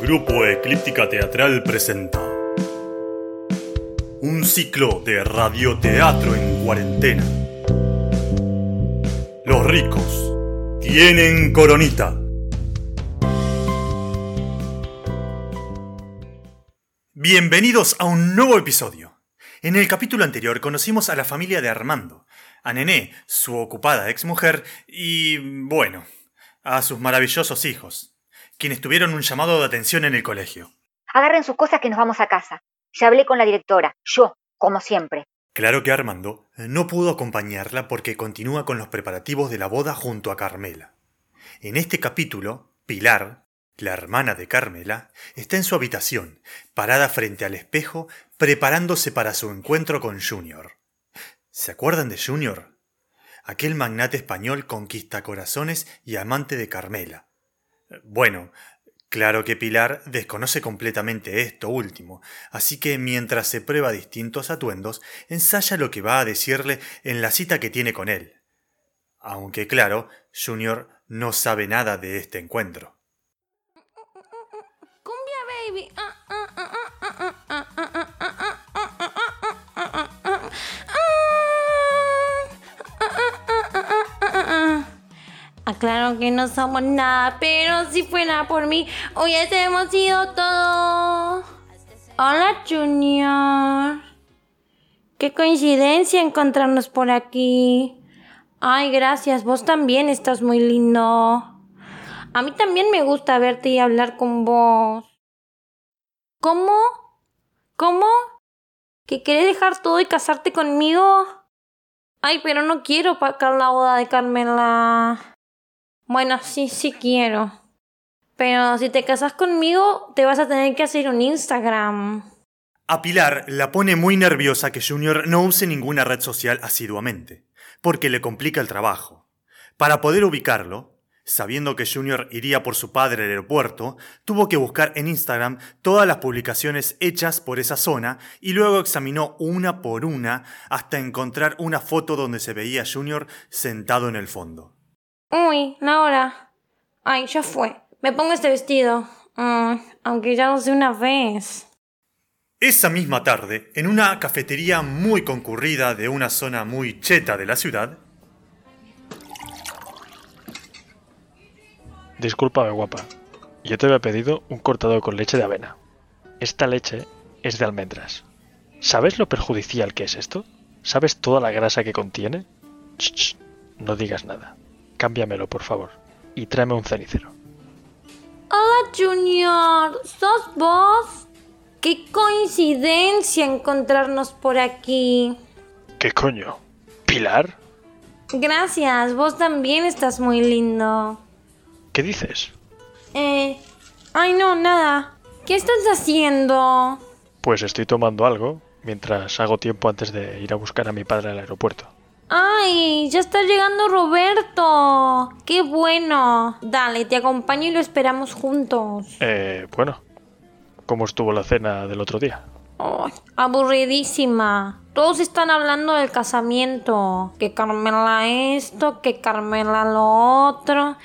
Grupo Eclíptica Teatral presenta un ciclo de radioteatro en cuarentena. Los ricos tienen coronita. Bienvenidos a un nuevo episodio. En el capítulo anterior conocimos a la familia de Armando, a Nené, su ocupada exmujer, y, bueno, a sus maravillosos hijos, quienes tuvieron un llamado de atención en el colegio. Agarren sus cosas que nos vamos a casa. Ya hablé con la directora, yo, como siempre. Claro que Armando no pudo acompañarla porque continúa con los preparativos de la boda junto a Carmela. En este capítulo, Pilar, la hermana de Carmela, está en su habitación, parada frente al espejo, preparándose para su encuentro con Junior. ¿Se acuerdan de Junior? Aquel magnate español conquista corazones y amante de Carmela. Bueno, claro que Pilar desconoce completamente esto último, así que mientras se prueba distintos atuendos, ensaya lo que va a decirle en la cita que tiene con él. Aunque claro, Junior no sabe nada de este encuentro. Claro que no somos nada, pero si fuera por mí, hubiésemos sido todo. Hola, Junior. Qué coincidencia encontrarnos por aquí. Ay, gracias, vos también estás muy lindo. A mí también me gusta verte y hablar con vos. ¿Cómo? ¿Cómo? ¿Que querés dejar todo y casarte conmigo? Ay, pero no quiero pagar la boda de Carmela. Bueno, sí, sí quiero. Pero si te casas conmigo, te vas a tener que hacer un Instagram. A Pilar la pone muy nerviosa que Junior no use ninguna red social asiduamente, porque le complica el trabajo. Para poder ubicarlo, sabiendo que Junior iría por su padre al aeropuerto, tuvo que buscar en Instagram todas las publicaciones hechas por esa zona y luego examinó una por una hasta encontrar una foto donde se veía a Junior sentado en el fondo. Uy, la hora. Ay, ya fue. Me pongo este vestido. Mm, aunque ya lo sé una vez. Esa misma tarde, en una cafetería muy concurrida de una zona muy cheta de la ciudad. Discúlpame, guapa. Yo te había pedido un cortado con leche de avena. Esta leche es de almendras. ¿Sabes lo perjudicial que es esto? ¿Sabes toda la grasa que contiene? no digas nada. Cámbiamelo, por favor. Y tráeme un cenicero. Hola, Junior. ¿Sos vos? Qué coincidencia encontrarnos por aquí. ¿Qué coño? ¿Pilar? Gracias, vos también estás muy lindo. ¿Qué dices? Eh... Ay, no, nada. ¿Qué estás haciendo? Pues estoy tomando algo mientras hago tiempo antes de ir a buscar a mi padre al aeropuerto. ¡Ay! Ya está llegando Roberto. ¡Qué bueno! Dale, te acompaño y lo esperamos juntos. Eh, bueno. ¿Cómo estuvo la cena del otro día? aburridísima. Todos están hablando del casamiento. Que Carmela esto, que Carmela lo otro.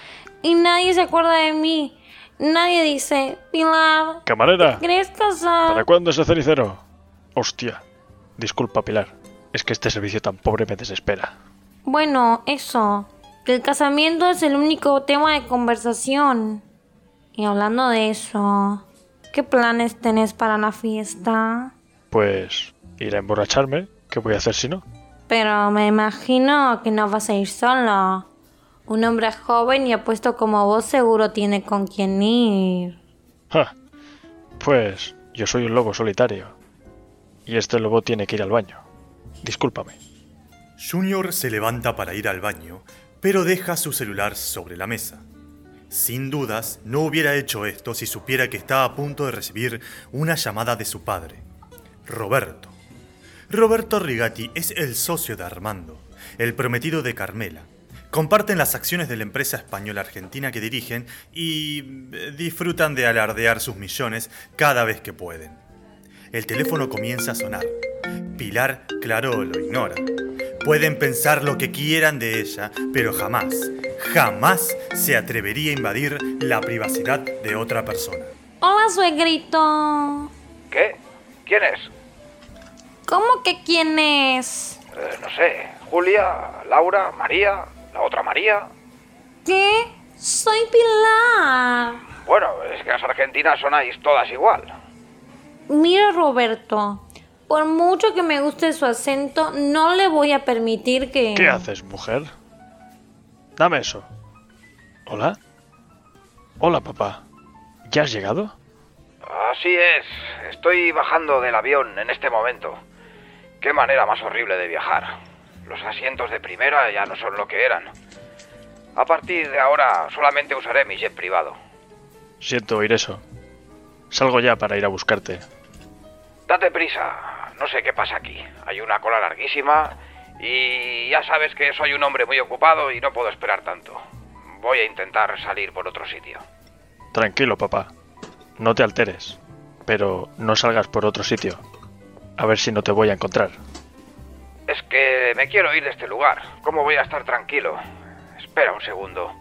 Y nadie se acuerda de mí. Nadie dice, Pilar. Camarera. ¿Quieres casar? ¿Para cuándo ese cenicero? Hostia. Disculpa, Pilar. Es que este servicio tan pobre me desespera. Bueno, eso. Que el casamiento es el único tema de conversación. Y hablando de eso, ¿qué planes tenés para la fiesta? Pues ir a emborracharme. ¿Qué voy a hacer si no? Pero me imagino que no vas a ir solo. Un hombre joven y apuesto como vos seguro tiene con quién ir. Ja. Pues yo soy un lobo solitario. Y este lobo tiene que ir al baño. Discúlpame. Junior se levanta para ir al baño, pero deja su celular sobre la mesa. Sin dudas, no hubiera hecho esto si supiera que está a punto de recibir una llamada de su padre, Roberto. Roberto Rigatti es el socio de Armando, el prometido de Carmela. Comparten las acciones de la empresa española argentina que dirigen y eh, disfrutan de alardear sus millones cada vez que pueden. El teléfono comienza a sonar. Pilar, claro, lo ignora. Pueden pensar lo que quieran de ella, pero jamás, jamás se atrevería a invadir la privacidad de otra persona. Hola, suegrito. ¿Qué? ¿Quién es? ¿Cómo que quién es? Eh, no sé. Julia, Laura, María, la otra María. ¿Qué? Soy Pilar. Bueno, es que las argentinas sonáis todas igual. Mira, Roberto. Por mucho que me guste su acento, no le voy a permitir que... ¿Qué haces, mujer? Dame eso. ¿Hola? Hola, papá. ¿Ya has llegado? Así es. Estoy bajando del avión en este momento. Qué manera más horrible de viajar. Los asientos de primera ya no son lo que eran. A partir de ahora solamente usaré mi jet privado. Siento oír eso. Salgo ya para ir a buscarte. Date prisa. No sé qué pasa aquí. Hay una cola larguísima y ya sabes que soy un hombre muy ocupado y no puedo esperar tanto. Voy a intentar salir por otro sitio. Tranquilo, papá. No te alteres. Pero no salgas por otro sitio. A ver si no te voy a encontrar. Es que me quiero ir de este lugar. ¿Cómo voy a estar tranquilo? Espera un segundo.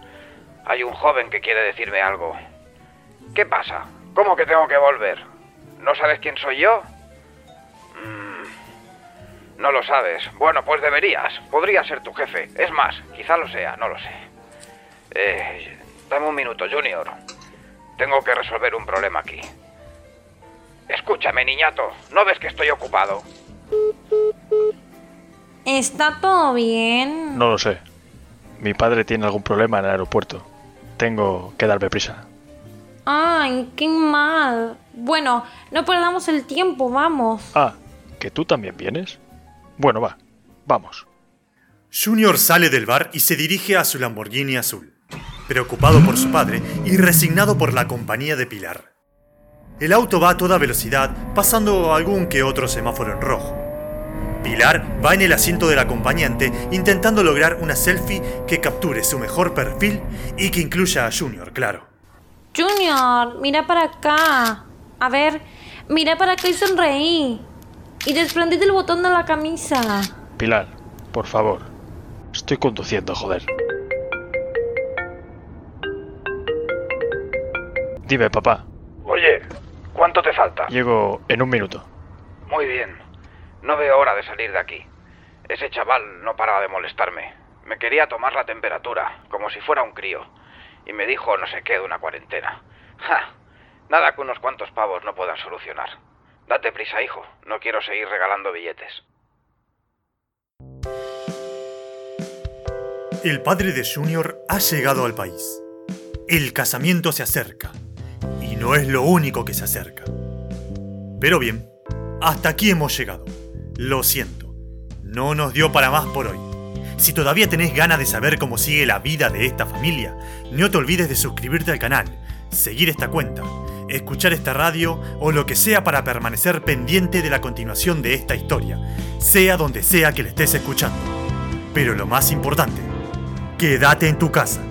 Hay un joven que quiere decirme algo. ¿Qué pasa? ¿Cómo que tengo que volver? ¿No sabes quién soy yo? No lo sabes. Bueno, pues deberías. Podría ser tu jefe. Es más, quizá lo sea, no lo sé. Eh, dame un minuto, Junior. Tengo que resolver un problema aquí. Escúchame, niñato. ¿No ves que estoy ocupado? ¿Está todo bien? No lo sé. Mi padre tiene algún problema en el aeropuerto. Tengo que darme prisa. Ay, qué mal. Bueno, no perdamos el tiempo, vamos. Ah, ¿que tú también vienes? Bueno, va, vamos. Junior sale del bar y se dirige a su Lamborghini azul, preocupado por su padre y resignado por la compañía de Pilar. El auto va a toda velocidad, pasando algún que otro semáforo en rojo. Pilar va en el asiento del acompañante intentando lograr una selfie que capture su mejor perfil y que incluya a Junior, claro. Junior, mira para acá. A ver, mira para acá y sonreí. Y desprendete el botón de la camisa. Pilar, por favor. Estoy conduciendo, joder. Dime, papá. Oye, ¿cuánto te falta? Llego en un minuto. Muy bien. No veo hora de salir de aquí. Ese chaval no paraba de molestarme. Me quería tomar la temperatura, como si fuera un crío. Y me dijo no sé qué de una cuarentena. ¡Ja! Nada que unos cuantos pavos no puedan solucionar. Date prisa, hijo. No quiero seguir regalando billetes. El padre de Junior ha llegado al país. El casamiento se acerca. Y no es lo único que se acerca. Pero bien, hasta aquí hemos llegado. Lo siento. No nos dio para más por hoy. Si todavía tenés ganas de saber cómo sigue la vida de esta familia, no te olvides de suscribirte al canal, seguir esta cuenta, escuchar esta radio o lo que sea para permanecer pendiente de la continuación de esta historia, sea donde sea que la estés escuchando. Pero lo más importante, quédate en tu casa.